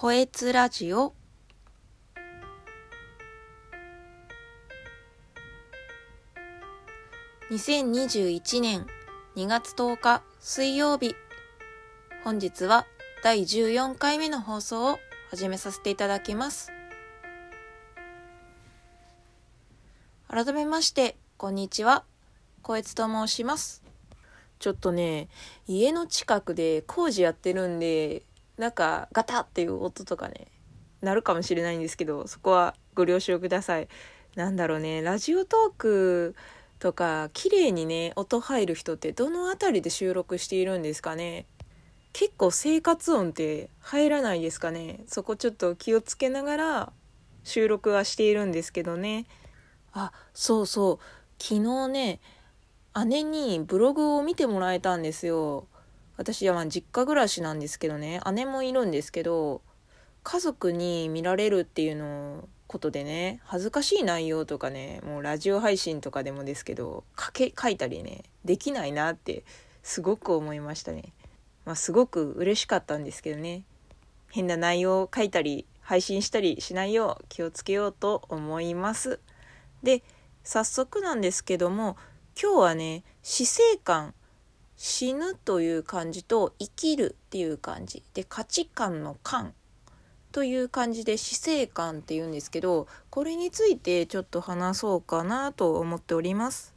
こえつラジオ。2021年2月10日水曜日。本日は第14回目の放送を始めさせていただきます。改めましてこんにちは。こえつと申します。ちょっとね家の近くで工事やってるんでなんかガタっていう音とかねなるかもしれないんですけどそこはご了承ください。なんだろうねラジオトークとか綺麗にね音入る人ってどの辺りで収録しているんですかね？結構生活音って入らないですかね？そこちょっと気をつけながら収録はしているんですけどね。あそうそう。昨日ね姉にブログを見てもらえたんですよ。私は実家暮らしなんですけどね姉もいるんですけど家族に見られるっていうのことでね恥ずかしい内容とかねもうラジオ配信とかでもですけど書け書いたりねできないなってすごく思いましたね。まあ、すごく嬉しかったんですけどね変な内容を書いたり配信したりしないよう気をつけようと思います。で早速なんですけども今日はね死生観死ぬという漢字と生きるっていう漢字で価値観の観という感じで死生観っていうんですけどこれについてちょっと話そうかなと思っております。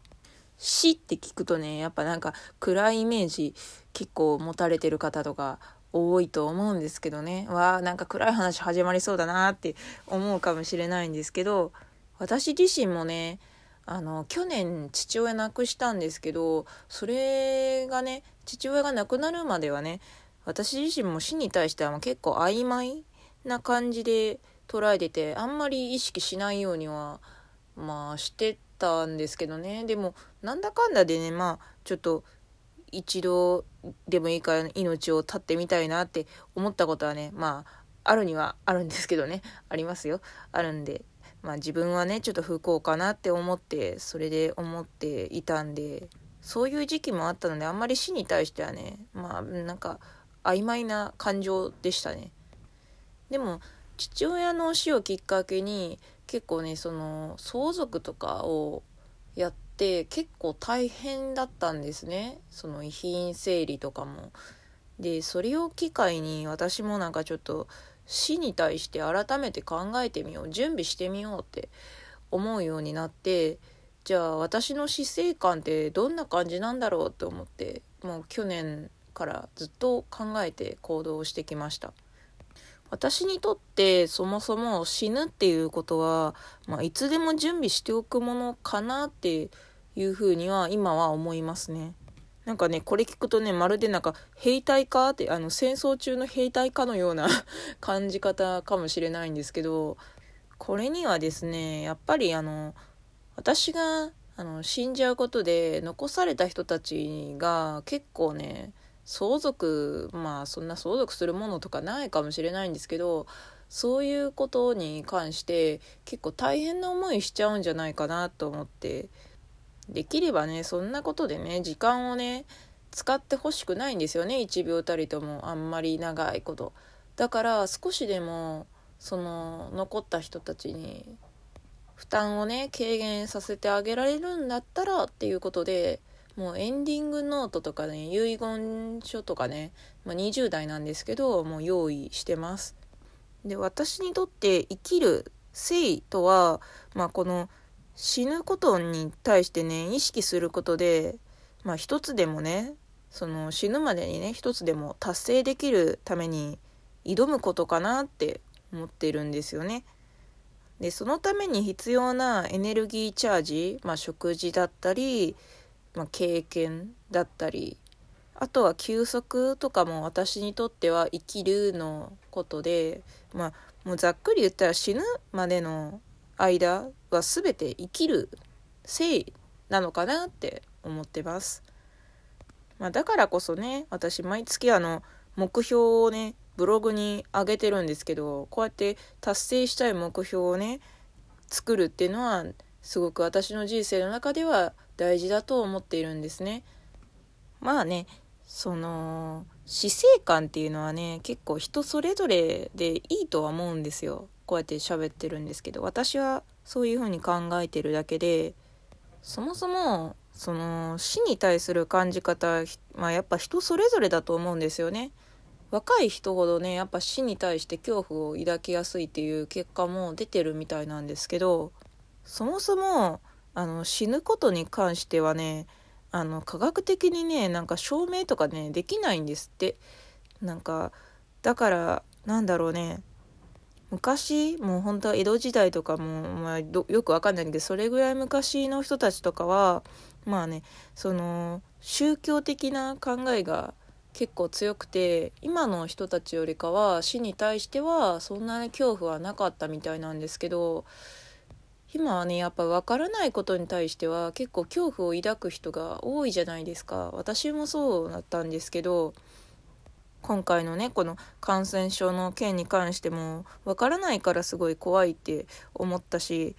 死って聞くとねやっぱなんか暗いイメージ結構持たれてる方とか多いと思うんですけどね。わあなんか暗い話始まりそうだなって思うかもしれないんですけど私自身もねあの去年父親亡くしたんですけどそれがね父親が亡くなるまではね私自身も死に対しては結構曖昧な感じで捉えててあんまり意識しないようにはまあしてたんですけどね。でもなんだかんだでねまあちょっと一度でもいいから命を絶ってみたいなって思ったことはねまああるにはあるんですけどね。ありますよ。あるんで。まあ自分はねちょっと不幸かなって思ってそれで思っていたんでそういう時期もあったのであんまり死に対してはねまあなんか曖昧な感情でしたね。でも父親の死をきっかけに結構ねその相続とかをやって結構大変だったんですねその遺品整理とかも。でそれを機会に私もなんかちょっと死に対して改めて考えてみよう準備してみようって思うようになってじゃあ私の死生観ってどんな感じなんだろうって思ってもう去年からずっと考えて行動してきました。私にとってそもそも死ぬっていうことは、まあ、いつでも準備しておくものかなっていうふうには今は思いますね。なんかね、これ聞くとね、まるでなんか兵隊かって、あの戦争中の兵隊かのような 感じ方かもしれないんですけど、これにはですね、やっぱりあの、私があの死んじゃうことで残された人たちが結構ね、相続まあそんな相続するものとかないかもしれないんですけどそういうことに関して結構大変な思いしちゃうんじゃないかなと思ってできればねそんなことでね時間をね使ってほしくないんですよね1秒たりともあんまり長いことだから少しでもその残った人たちに負担をね軽減させてあげられるんだったらっていうことでもうエンディングノートとかね、遺言書とかね、まあ、20代なんですけど、もう用意してます。で、私にとって生きる生とは、まあこの死ぬことに対してね、意識することで、まあ一つでもね、その死ぬまでにね、一つでも達成できるために挑むことかなって思ってるんですよね。で、そのために必要なエネルギーチャージ、まあ食事だったり、まあ、経験だったりあとは休息とかも私にとっては生きるのことでまあもうざっくり言ったら死ぬまでの間は全て生きるせいなのかなって思ってます。まあ、だからこそね私毎月あの目標をねブログに上げてるんですけどこうやって達成したい目標をね作るっていうのはすごく私の人生の中では大事だと思っているんですね。まあねその死生観っていうのはね結構人それぞれでいいとは思うんですよこうやって喋ってるんですけど私はそういうふうに考えてるだけでそもそもその死に対する感じ方、まあ、やっぱ人それぞれだと思うんですよね。若い人ほどねやっぱ死に対して恐怖を抱きやすいっていう結果も出てるみたいなんですけどそもそもあの死ぬことに関してはねあの科学的にねなんか証明とかねできないんですってなんかだからなんだろうね昔もう本当は江戸時代とかも、まあ、よくわかんないんだけどそれぐらい昔の人たちとかはまあねその宗教的な考えが結構強くて今の人たちよりかは死に対してはそんなに恐怖はなかったみたいなんですけど今はねやっぱ分からないことに対しては結構恐怖を抱く人が多いじゃないですか。私もそうだったんですけど今回のねこの感染症の件に関しても分からないからすごい怖いって思ったし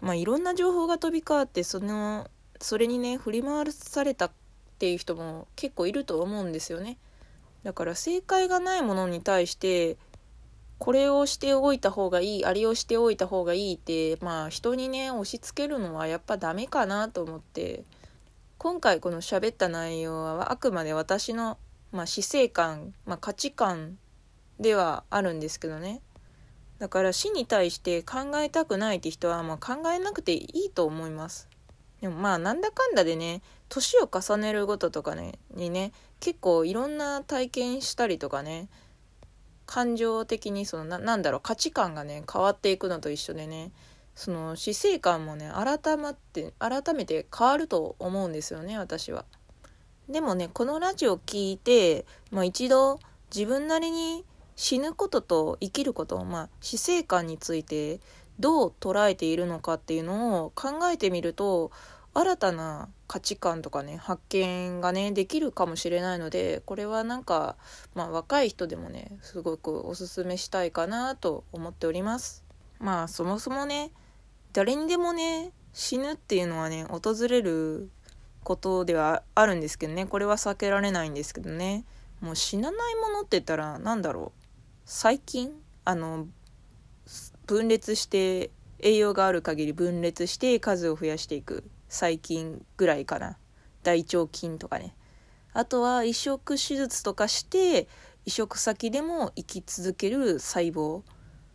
まあいろんな情報が飛び交ってそのそれにね振り回されたっていう人も結構いると思うんですよね。だから正解がないものに対してこれをしておいた方がいいあれをしておいた方がいいってまあ人にね押し付けるのはやっぱダメかなと思って今回この喋った内容はあくまで私の、まあ、死生観、まあ、価値観ではあるんですけどねだから死に対して考えたくないって人はまあ考えなくていいと思いますでもまあなんだかんだでね年を重ねるごととかねにね結構いろんな体験したりとかね感情的にそのななんだろう価値観がね変わっていくのと一緒でねその死生観もね改まって改めて変わると思うんですよね私は。でもねこのラジオ聞いて、まあ、一度自分なりに死ぬことと生きること、まあ、死生観についてどう捉えているのかっていうのを考えてみると新たな価値観とかね発見がねできるかもしれないのでこれはなんか、まあ、若い人でもねすごくおすすめしたいかなと思っております。まあそもそもね誰にでもね死ぬっていうのはね訪れることではあるんですけどね。これは避けられないんですけどね。もう死なないものって言ったら何だろう。最近あの分裂して栄養がある限り分裂して数を増やしていく。細菌ぐらいかな。大腸菌とかね。あとは移植手術とかして移植先でも生き続ける細胞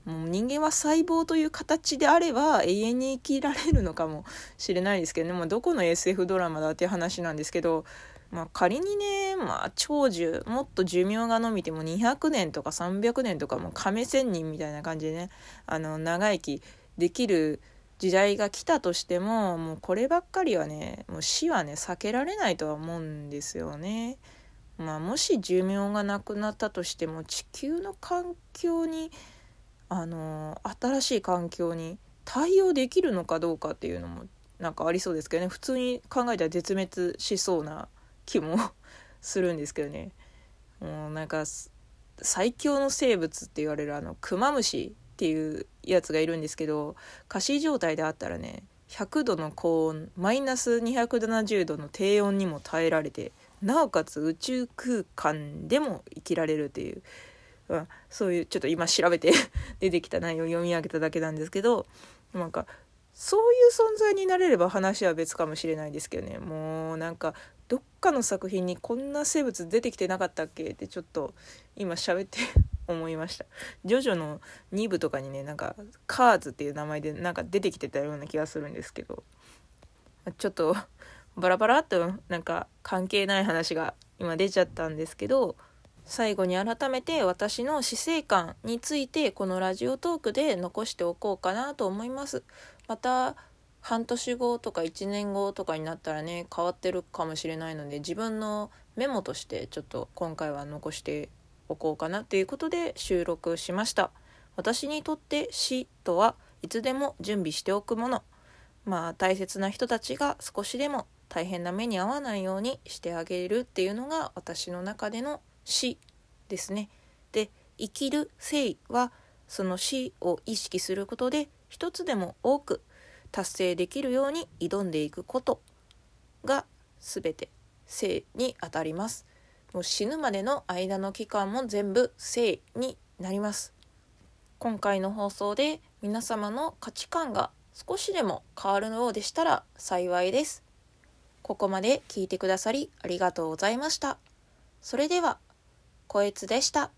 もう人間は細胞という形であれば永遠に生きられるのかもしれないですけどね、まあ、どこの SF ドラマだっていう話なんですけど、まあ、仮にね、まあ、長寿もっと寿命が延びても200年とか300年とかもう亀仙人みたいな感じでねあの長生きできる時代が来たとしてももうこればっかりはねもう死はね避けられないとは思うんですよね。まあ、もし寿命がなくなったとしても地球の環境にあの新しい環境に対応できるのかどうかっていうのもなんかありそうですけどね。普通に考えたら絶滅しそうな気もするんですけどね。もうなんか最強の生物って言われるあのクマムシっていうやつがいるんですけど仮死状態であったらね100度の高温マイナス270度の低温にも耐えられてなおかつ宇宙空間でも生きられるっていう、まあ、そういうちょっと今調べて 出てきた内容を読み上げただけなんですけどなんかそういう存在になれれば話は別かもしれないですけどね。もうなんかどっかの作品にこんな生物出てきてなかったっけってちょっと今喋って 思いました。ジョジョの2部とかにねなんかカーズっていう名前でなんか出てきてたような気がするんですけど。ちょっとバラバラっとなんか関係ない話が今出ちゃったんですけど最後に改めて私の死生観についてこのラジオトークで残しておこうかなと思います。また半年後とか1年後とかになったらね変わってるかもしれないので自分のメモとしてちょっと今回は残しておこうかなということで収録しました。私にとって死とはいつでも準備しておくもの。まあ大切な人たちが少しでも大変な目に遭わないようにしてあげるっていうのが私の中での死ですね。で生きる生はその死を意識することで一つでも多く達成できるように挑んでいくことが全て生にあたります。もう死ぬまでの間の期間も全部生になります。今回の放送で皆様の価値観が少しでも変わるようでしたら幸いです。ここまで聞いてくださりありがとうございました。それではこいつでした。